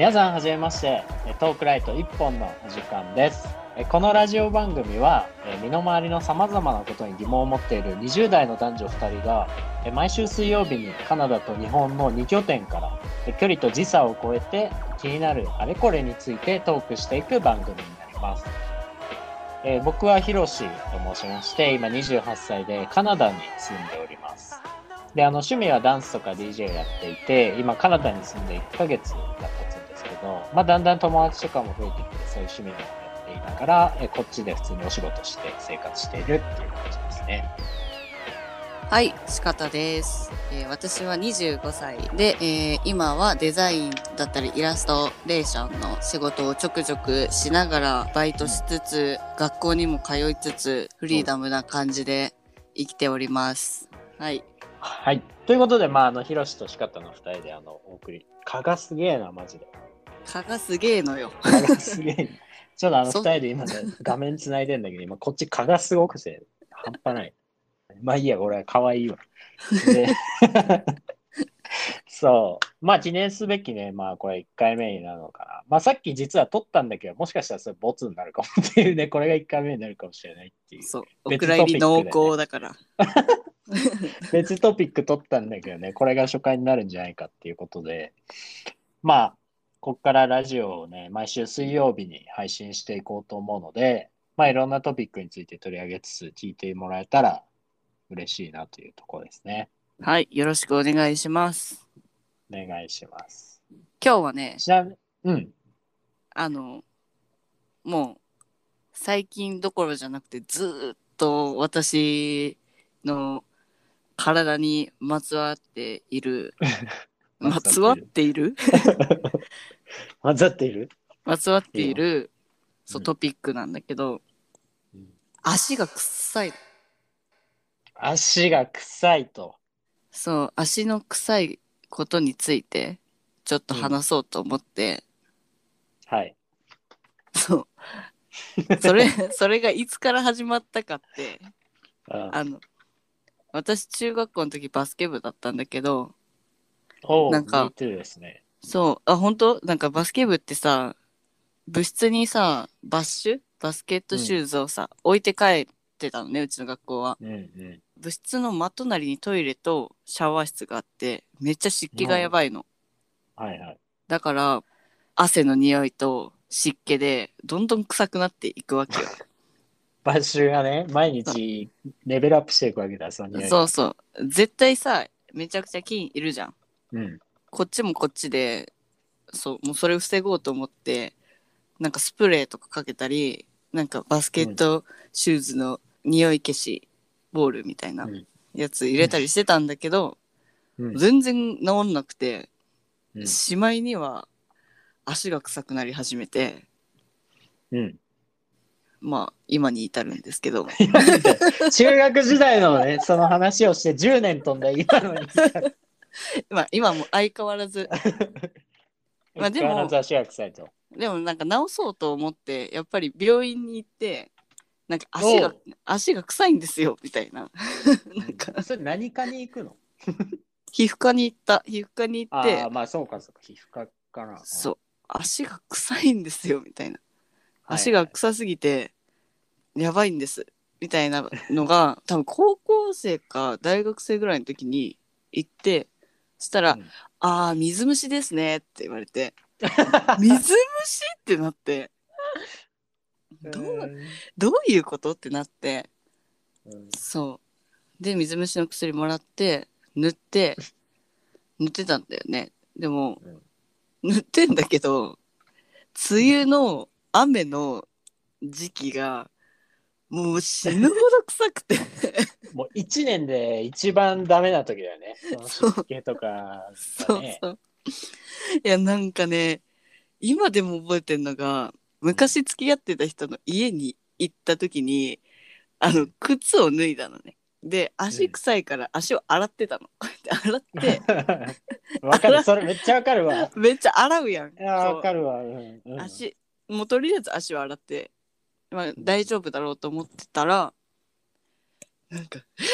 皆さんはじめまして。トークライト1本のお時間です。このラジオ番組は身の回りのさまざまなことに疑問を持っている20代の男女2人が毎週水曜日にカナダと日本の2拠点から距離と時差を超えて気になるあれこれについてトークしていく番組になります。え僕はヒロシと申しまして、今28歳でカナダに住んでおります。で、あの趣味はダンスとか DJ をやっていて、今カナダに住んで1ヶ月が経つんですけど、まあだんだん友達とかも増えてきて、そういう趣味もやっていながら、えーこっちで普通にお仕事して生活しているっていう感じですね。はい、しかたです。えー私は25歳で、えー今はデザインだったりイラストレーションの仕事をちょくちょくしながらバイトしつつ、学校にも通いつつ、フリーダムな感じで生きております。はい。はい。ということで、まあ、あの、ヒロシとシカタの2人で、あの、お送り。蚊がすげえな、マジで。蚊がすげえのよ。蚊がすげえな。ちょっとあの、そ2人で今ね、画面つないでんだけど、今、こっち蚊がすごくて、半端ない。まあいいや、俺は可愛いわ。で そう。まあ記念すべきね、まあこれ1回目になるのかな。まあさっき実は撮ったんだけど、もしかしたらそれボツになるかもっていうね、これが1回目になるかもしれないっていう。そう。お別蔵入り濃トピックでね厚だから。別トピック撮ったんだけどね、これが初回になるんじゃないかっていうことで、まあ、こっからラジオをね、毎週水曜日に配信していこうと思うので、まあいろんなトピックについて取り上げつつ聞いてもらえたら嬉しいなというところですね。はい、よろしくお願いします。お願いします。今日はね、ちなみに、うん。あの、もう、最近どころじゃなくて、ずーっと私の体にまつわっている、まつわっている混ざっているまつわっている、そう、トピックなんだけど、うん足が臭い。足が臭いと。そう、足の臭いことについて、ちょっと話そうと思って、はい。そう。それ、それがいつから始まったかって、あの、私中学校の時バスケ部だったんだけど、なんかね。そう、あ、本当？なんかバスケ部ってさ、部室にさ、バッシュ？バスケットシューズをさ、置いて帰ってたのね、うちの学校は。うんうん。部室の真隣にトイレとシャワー室があって、めっちゃ湿気がやばいの。はいはい。だから、汗の匂いと湿気で、どんどん臭くなっていくわけよ。バッシュがね、毎日レベルアップしていくわけだ、その匂いがそうそう。絶対さ、めちゃくちゃ菌いるじゃん。うん。こっちもこっちで、そう、もうそれを防ごうと思って、なんかスプレーとかかけたり、なんかバスケットシューズの匂い消しボールみたいなうんやつ入れたりしてたんだけど、うん全然治んなくて、うんしまいには足が臭くなり始めて、うん。まあ今に至るんですけど、中学時代のね、その話をして10年飛んだ今のに。まあ今も相変わらず、まあでも。でもなんか治そうと思って、やっぱり病院に行って、なんか足が足が臭いんですよ、みたいな。なんか、それ何かに行くの？皮膚科に行った。皮膚科に行ってああ、、まあそうかそうか、皮膚科かな。そう、足が臭いんですよ、みたいな。はい足が臭すぎて、やばいんです、みたいなのが、多分高校生か大学生ぐらいの時に行って、そしたら、うん。ああ、水虫ですねって言われて、水虫ってなって、どうどういうことってなって、うん。そう。で、水虫の薬もらって、塗って、塗ってたんだよね。でも、塗ってんだけど、梅雨の雨の時期が、もう死ぬほど臭くて。もう1年で一番ダメな時だよね。その湿気とかそう。そう。いや、なんかね、今でも覚えてんのが、昔付き合ってた人の家に行った時に、あの、靴を脱いだのね。で、足臭いから足を洗ってたの。こうやって洗って、わかる、それめっちゃわかるわ。めっちゃ洗うやん。わかるわ。うんうん足もうとりあえず足を洗って、まあ、大丈夫だろうと思ってたらなんか「え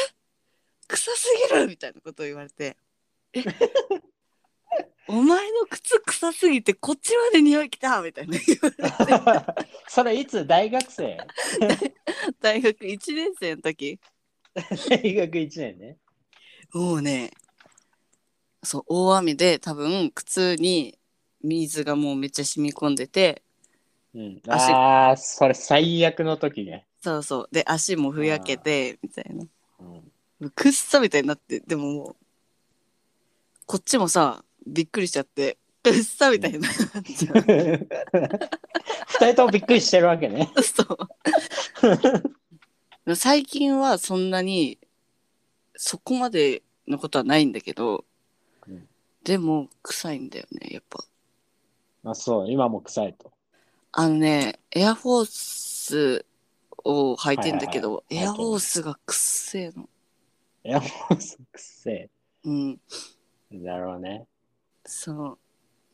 臭すぎる!」みたいなことを言われて「え お前の靴臭すぎてこっちまで匂いきたみたいな言われてそれいつ？大学生？大学1年生の時大学1年ね。もうねそう大雨で多分靴に水がもうめっちゃ染み込んでてうん、足ああ、それ最悪の時ね。そうそう。で足もふやけてみたいな。うん、くっさみたいになってでももうこっちもさびっくりしちゃってくっさみたいになっちゃう。二人ともびっくりしてるわけね。そう。最近はそんなにそこまでのことはないんだけど、うん。でも臭いんだよねやっぱ。あそう、今も臭いと。あのねエアフォースを履いてんだけど、はいはいはい。エアフォースがくっせえの。いや、もうすくせうん。え。だろうね。そ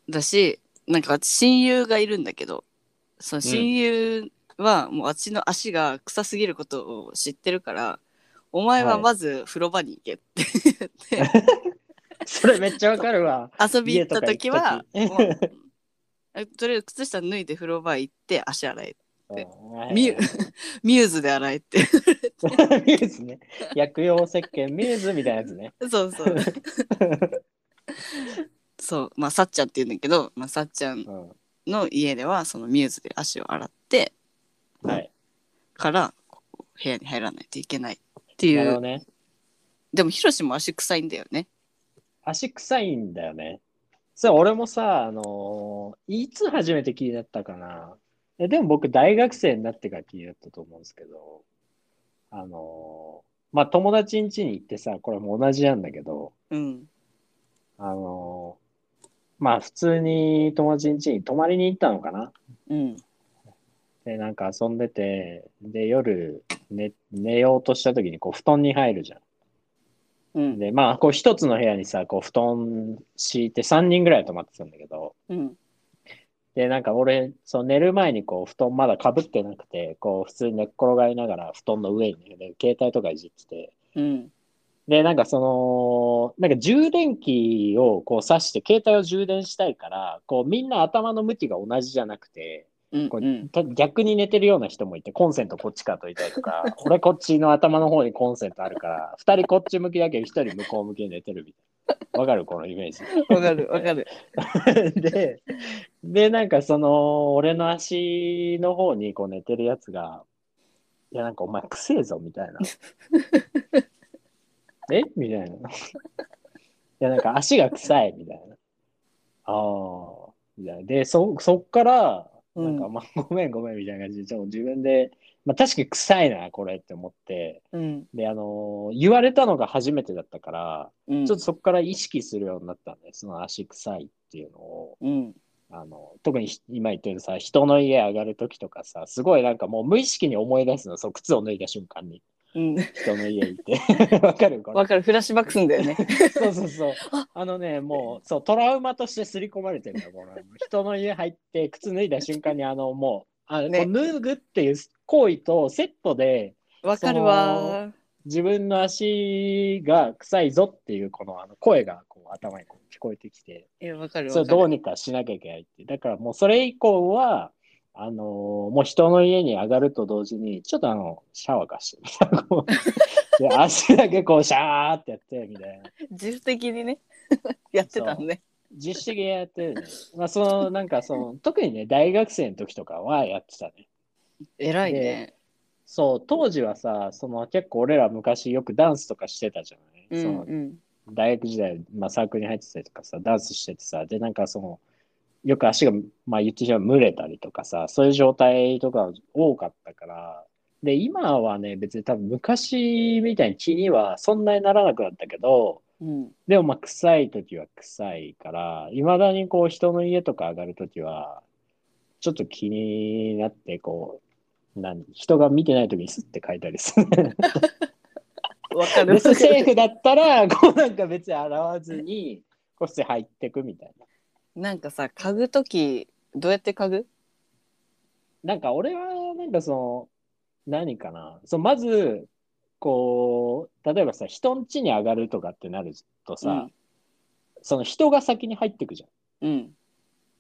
う。だしなんか私親友がいるんだけどその親友はもうあっちの足が臭すぎることを知ってるから、お前はまず風呂場に行けって。言って、それめっちゃわかるわ。遊び行った時は家とりあえず靴下脱いで風呂場行って足洗え。でうんミュミューズで洗えって ミューズね。薬用石鹸ミューズみたいなやつね。そうそうそうまあさっちゃんって言うんだけど、まあ、さっちゃんうんの家ではそのミューズで足を洗ってはい。から部屋に入らないといけないっていうね。でもヒロシも足臭いんだよね足臭いんだよね。それ俺もさ、あのーいつ初めて気になったかな。えでも僕大学生になってから気になったと思うんですけど、あのーまあ友達ん家に行ってさ、これも同じなんだけど、うんあのーまあ普通に友達ん家に泊まりに行ったのかな。うんで、なんか遊んでて、で、夜寝、寝ようとした時にこう布団に入るじゃん。うんで、まあ、こう一つの部屋にさ、こう布団敷いて3人ぐらい泊まってたんだけど、うんで、なんか俺、そう寝る前にこう布団まだかぶってなくて、こう普通に寝っ転がりながら布団の上にね、で携帯とかいじってて、うん。で、なんかその、なんか充電器をこう挿して携帯を充電したいから、こうみんな頭の向きが同じじゃなくて、こううん。うんた逆に寝てるような人もいて、コンセントこっちかといたりとか、俺こっちの頭の方にコンセントあるから、二人こっち向きだけど一人向こう向きに寝てるみたいな。わかるこのイメージ。わかるわかる で、で、なんかその、俺の足の方にこう寝てるやつが、いや、なんかお前くせえぞ、みたいな。え？みたいな。いや、なんか足が臭い、みたいな。ああ、みたいな。で、そ、そっから、なんか、うんまあ、ごめんごめん、みたいな感じで、ちょっと自分で、まあ、確かに臭いな、これって思って、うん。で、あのー言われたのが初めてだったから、うん。ちょっとそこから意識するようになったんで、その足臭いっていうのを、うん。あの、特にひ今言ってるさ、人の家上がるときとかさ、すごいなんかもう無意識に思い出すの、そう、靴を脱いだ瞬間に、うん。人の家行って。わかるわかる。フラッシュバックすんだよね。そうそうそう。あ。のね、もう、そう、トラウマとして刷り込まれてるのよ、この人の家入って、靴脱いだ瞬間に、あの、もう、あねこう脱ぐっていう行為とセットで、わかるわ。自分の足が臭いぞっていう、このあの声がこう頭にこう聞こえてきて、いやわかるそれどうにかしなきゃいけないって。だからもうそれ以降は、あのーもう人の家に上がると同時に、ちょっとあの、シャワー貸して 足だけこうシャーってやってみたいな。自主的にね。やってたのね実施的にやってるね。まあその、なんかその、特にね、大学生の時とかはやってたね。偉いねそう、当時はさ、その結構俺ら昔よくダンスとかしてたじゃない、うそのんうん大学時代、まあ、サークルに入ってたりとかさ、ダンスしててさ、で、なんかその、よく足が、まあ言ってしまう蒸れたりとかさ、そういう状態とか多かったから、で、今はね、別に多分昔みたいに気にはそんなにならなくなったけど、うんでもまあ臭い時は臭いから、いまだにこう人の家とか上がる時は、ちょっと気になって、こう、何人が見てない時にスッて書いたりする。わかる別にセーフだったら、こうなんか別に洗わずに、こうして入ってくみたいな。なんかさ嗅ぐときどうやって嗅ぐ？なんか俺は、なんかその、何かな。そうまず、こう、例えばさ、人ん家に上がるとかってなるとさ、その人が先に入ってくじゃん。うん。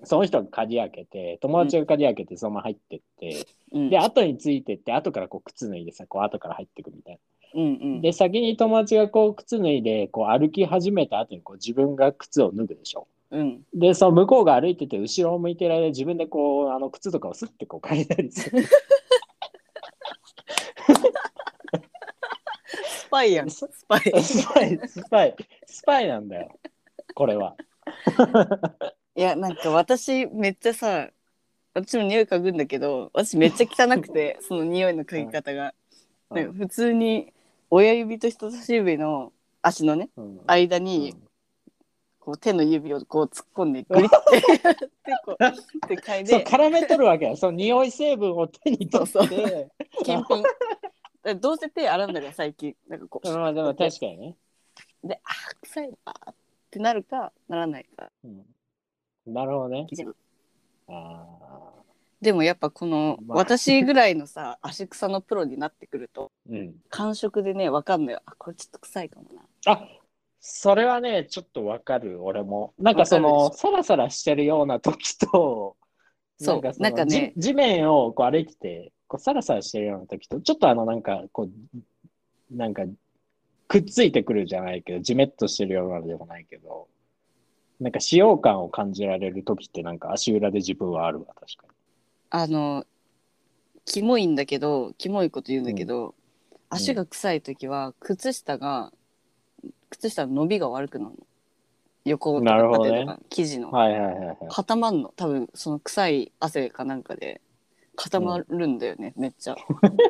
その人が鍵開けて、友達が鍵開けてそのまま入ってって、うん。で、後についてって、後からこう靴脱いでさ、こう後から入ってくみたいうんうん。な。で、先に友達がこう靴脱いで、こう歩き始めた後にこう自分が靴を脱ぐでしょ。うん。で、その向こうが歩いてて、後ろを向いてる間、自分でこう、あの靴とかをスッてこう借りたりする。スパイやん。スパイ。スパイ、スパイ、スパイなんだよ。これは。いや、なんか私めっちゃさ、私も匂い嗅ぐんだけど、私めっちゃ汚くて、その匂いの嗅ぎ方が。なんか普通に親指と人差し指の足のね、うん間に、こう手の指をこう突っ込んでグリッてやってこうって嗅いそう、で絡めとるわけよ。その匂い成分を手に取って。そうそう 検品どうせ手洗うんだから最近。なんかこう、まあでも確かにね。であー臭いわーってなるかならないかうん。なるほどね。あでもやっぱこのまあ。私ぐらいのさ足草のプロになってくるとーうん。感触でねわかんない。あこれちょっと臭いかもな。あそれはね、ちょっとわかる、俺も。なんかそわの、かサラサラしてるような時と、そうそのなんかね。じ地面をこう歩いてて、こうサラサラしてるような時と、ちょっとあの、なんか、こう、なんか、くっついてくるじゃないけど、じめっとしてるようなのでもないけど、なんか使用感を感じられる時って、なんか足裏で自分はあるわ、確かあのキモいんだけどキモいこと言うんだけど、足が臭い時は靴下が靴下の伸びが悪くなるの。横とかなるほどね。縦とか生地の、に。はいはいはいはい。固まんの。多分その臭い汗かなんかで固まるんだよね、めっちゃ。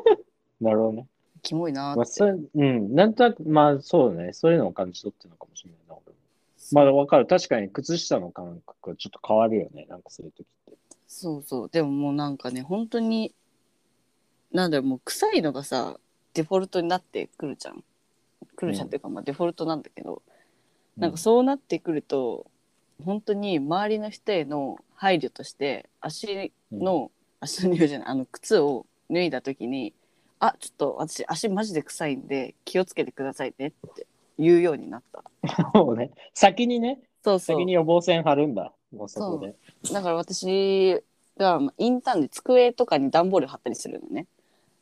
なるほどね。キモいなーまあ、って、それ、うん、なんとなく、まあ、そうね、そういうのを感じ取ってるのかもしれないな、俺も。まあ、わかる。確かに、靴下の感覚がちょっと変わるよね、なんかそういう時って。そうそう。でももうなんかね本当になんだろうもう臭いのがさデフォルトになってくるじゃん。くるじゃんっていうか、まあデフォルトなんだけど、なんかそうなってくると本当に周りの人への配慮として足の、足の匂いじゃない。あの靴を脱いだ時に「あちょっと私足マジで臭いんで気をつけてくださいね」って言うようになった。そうね。先にね、そうそう。先に予防線張るんだ。もうそこで。だから私がまあインターンで机とかに段ボール貼ったりするのね。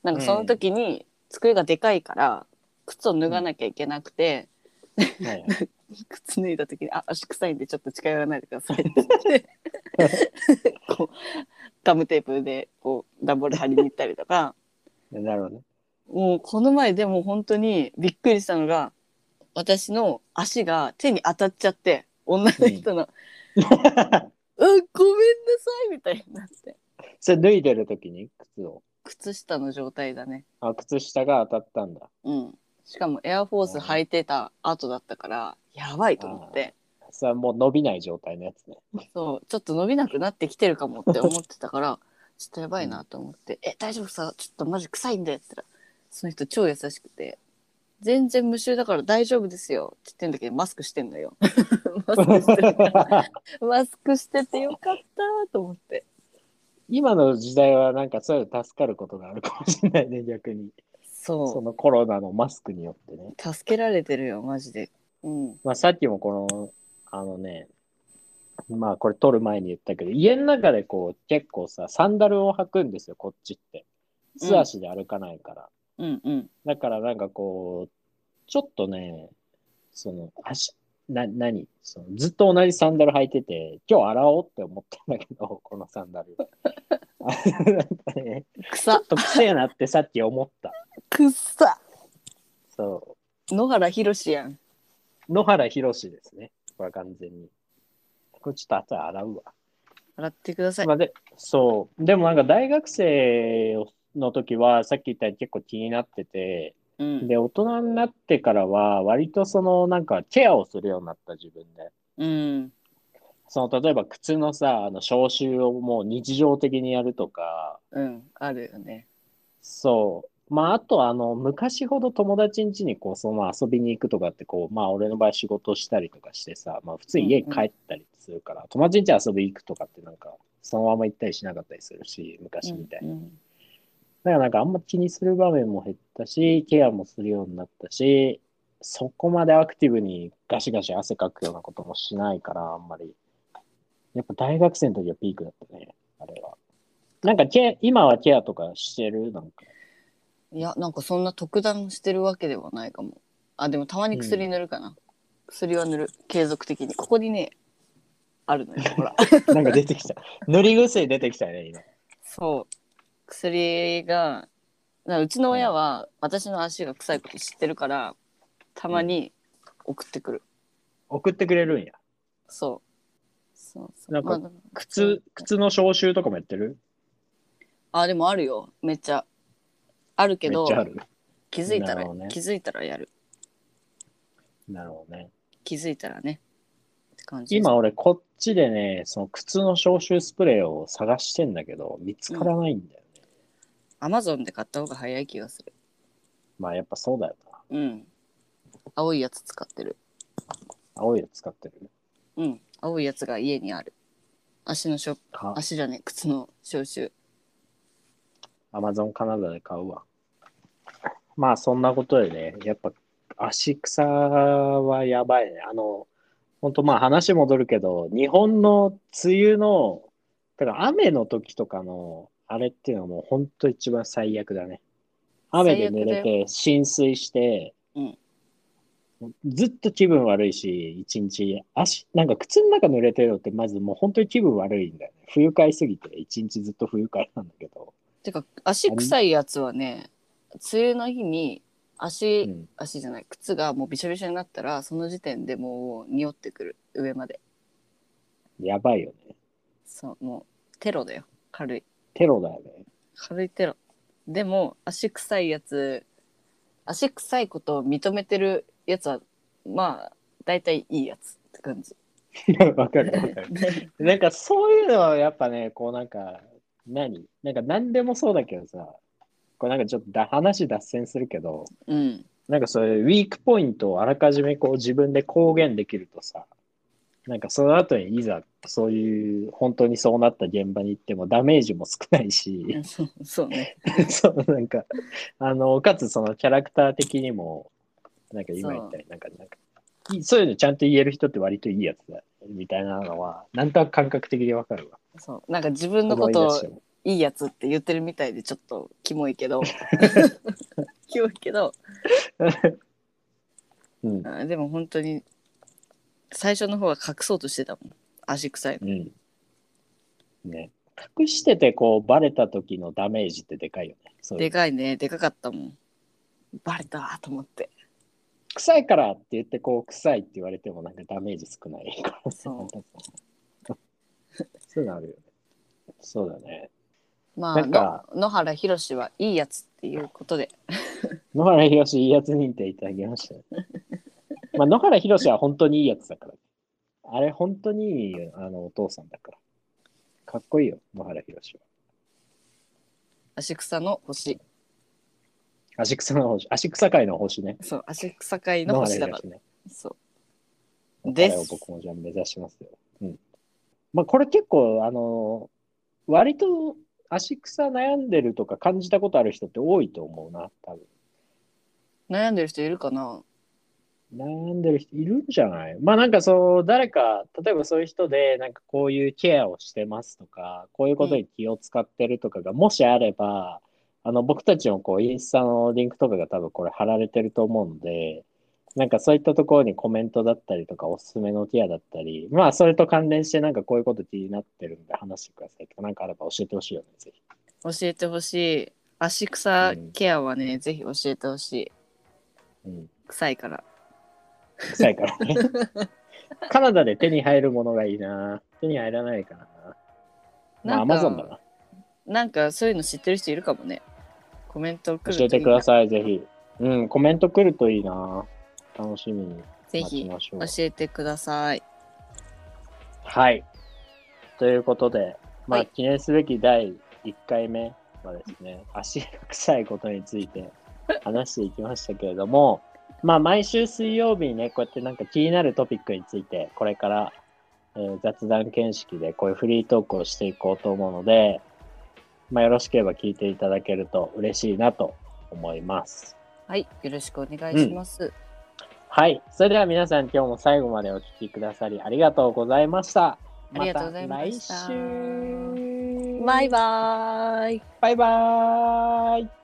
なんかその時に机がでかいから靴を脱がなきゃいけなくて、はいはい。靴脱いだ時に「あ足臭いんでちょっと近寄らないでください」って言って。こうガムテープでこう段ボール貼りに行ったりとか。なるほどね。もうこの前でも本当にびっくりしたのが私の足が手に当たっちゃって女の人の「うん、ごめんなさい」みたいになって。それ脱いでる時に？靴を。靴下の状態だね。あ、靴下が当たったんだ。うん。しかもエアフォース履いてた後だったからやばいと思ってそれはもう伸びない状態のやつね。そうちょっと伸びなくなってきてるかもって思ってたから ちょっとやばいなと思って「え大丈夫さ？ちょっとマジ臭いんで」って言ったらその人超優しくて「全然無臭だから大丈夫ですよ」って言ってんだけどマスクしてんのよ。マスクしてるから。マスクしててよかったと思って。今の時代はなんかそういうの助かることがあるかもしれないね、逆に。そそのコロナのマスクによってね。う助けられてるよマジで。うん。まあさっきもこの、あのね、まあこれ撮る前に言ったけど、家の中でこう結構さ、サンダルを履くんですよ、こっちって。素足で歩かないから。うんうんだからなんかこう、ちょっとね、その足、な、何？そのずっと同じサンダル履いてて、今日洗おうって思ったんだけど、このサンダル。あなんかね、ちょ草っと癖えなってさっき思った。草そ野原ひろしやんう。野原宏しですね。これは完全に。これちょっと後で洗うわ。洗ってくださいまあ、でそう。でもなんか大学生の時は、さっき言ったように結構気になってて、うんで、大人になってからは、割とそのなんかケアをするようになった自分で。うんその例えば靴のさ、あの消臭をもう日常的にやるとか、うんあるよねそう。まあ、あと、あの、昔ほど友達ん家にこう、その遊びに行くとかって、こう、まあ、俺の場合仕事したりとかしてさ、まあ、普通に家に帰ったりするから、友達ん家遊び行くとかってなんか、そのまま行ったりしなかったりするし、昔みたいに。うんだからなんかあんま気にする場面も減ったし、ケアもするようになったし、そこまでアクティブにガシガシ汗かくようなこともしないから、あんまり。やっぱ大学生の時はピークだったね、あれは。なんかケア、今はケアとかしてる？なんか。いやなんかそんな特段してるわけではないかも。あでもたまに薬塗るかな、薬は塗る。継続的に。ここにねあるのよ ほら。なんか出てきた。塗り薬出てきたよね、今。そう。薬がなうちの親は私の足が臭いこと知ってるからたまに送ってくる、送ってくれるんや。そう。そうそう。なんかまあ靴、靴の消臭とかもやってる？あでもあるよ。めっちゃあるけどめっちゃある。気づいたら、なるほどね気づいたらやるなるほどね。気づいたらねって感じです今俺こっちでね、その靴の消臭スプレーを探してんだけど、見つからないんだよね。アマゾンで買った方が早い気がするまあやっぱそうだよな。うん青いやつ使ってる青いやつ使ってる？うん青いやつが家にある足のしょか足じゃねえ靴の消臭アマゾンカナダで買うわ。まあそんなことでね、やっぱ足草はやばいね。あの、本当まあ話戻るけど、日本の梅雨の、だから雨の時とかのあれっていうのはもう本当一番最悪だね。雨で濡れて浸水して、うんずっと気分悪いし、一日、足、なんか靴の中濡れてるのってまずもう本当に気分悪いんだよね。不愉快すぎて、一日ずっと不愉快なんだけど。てか足臭いやつはね梅雨の日に足、うん。足じゃない靴がもうびしょびしょになったらその時点でもう匂ってくる。上まで。やばいよね。そうもうテロだよ。軽い。テロだよね。軽いテロ。でも足臭いやつ足臭いことを認めてるやつはまあ大体いいやつって感じ。わかるわかる。なんかそういうのはやっぱね、こうなんか、何？なんか何でもそうだけどさ、これなんかちょっとだ話脱線するけど、うん。なんかそういうウィークポイントをあらかじめこう自分で公言できるとさ、なんかその後にいざそういう本当にそうなった現場に行ってもダメージも少ないし、そう そうね。そうなんか、あの、かつそのキャラクター的にも、なんか今言ったようになんか、なんか、そういうのちゃんと言える人って割といいやつだ、みたいなのは、なんとなく感覚的にわかるわ。そう。なんか自分のことをいいやつって言ってるみたいでちょっとキモいけど キモいけどうん。あでも本当に最初の方は隠そうとしてたもん足臭いのうん。ね。隠してて、こう、バレた時のダメージってでかいよね。そういうでかいねでかかったもんバレたと思って臭いからって言って、こう、臭いって言われてもなんかダメージ少ないから。そう そういうのあるよね。そうだね。まあなんかの野原宏はいいやつっていうことで 野原ひろしいいやつ認定いただきましたね。まあ、野原ひろしは本当にいいやつだから。あれ、本当にいいあのお父さんだから。かっこいいよ、野原ひろしは。足草の星足草の星、足草界の星ね。そう足草界の星だからね。そうで。す僕もじゃあ目指しますよ。うん。まあ、これ結構、あの割と足草悩んでるとか感じたことある人って多いと思うな、多分。悩んでる人いるかな？悩んでる人いるんじゃない？まあなんかそう、誰か、例えばそういう人で、なんかこういうケアをしてますとか、こういうことに気を使ってるとかが、もしあれば、あの、僕たちのこう、インスタのリンクとかが多分これ貼られてると思うので、なんかそういったところにコメントだったりとか、おすすめのケアだったり、まあそれと関連してなんかこういうこと気になってるんで話してくださいとか、なんかあれば教えてほしいよね、ぜひ。教えてほしい足草ケアはね、ぜひ教えてほしいうん。臭いから臭いからね。カナダで手に入るものがいいな。手に入らないかな。まあ、アマゾンだな。なんかそういうの知ってる人いるかもねコメント来る教えてくだいさい、ぜひ。うん、コメント来るといいな。楽しみに待ぜひちましょう教。えてくださいはい。ということで、まあ、はい記念すべき第1回目はですね、足が臭いことについて話していきましたけれども、まあ、毎週水曜日にね、こうやってなんか気になるトピックについて、これから、えー雑談形式でこういうフリートークをしていこうと思うので、まあ、よろしければ聞いていただけると嬉しいなと思います。はいよろしくお願いします、はい。それでは皆さん今日も最後までお聞きくださりありがとうございました。ありがとうございましたた来週バイバーイ。バイバーイ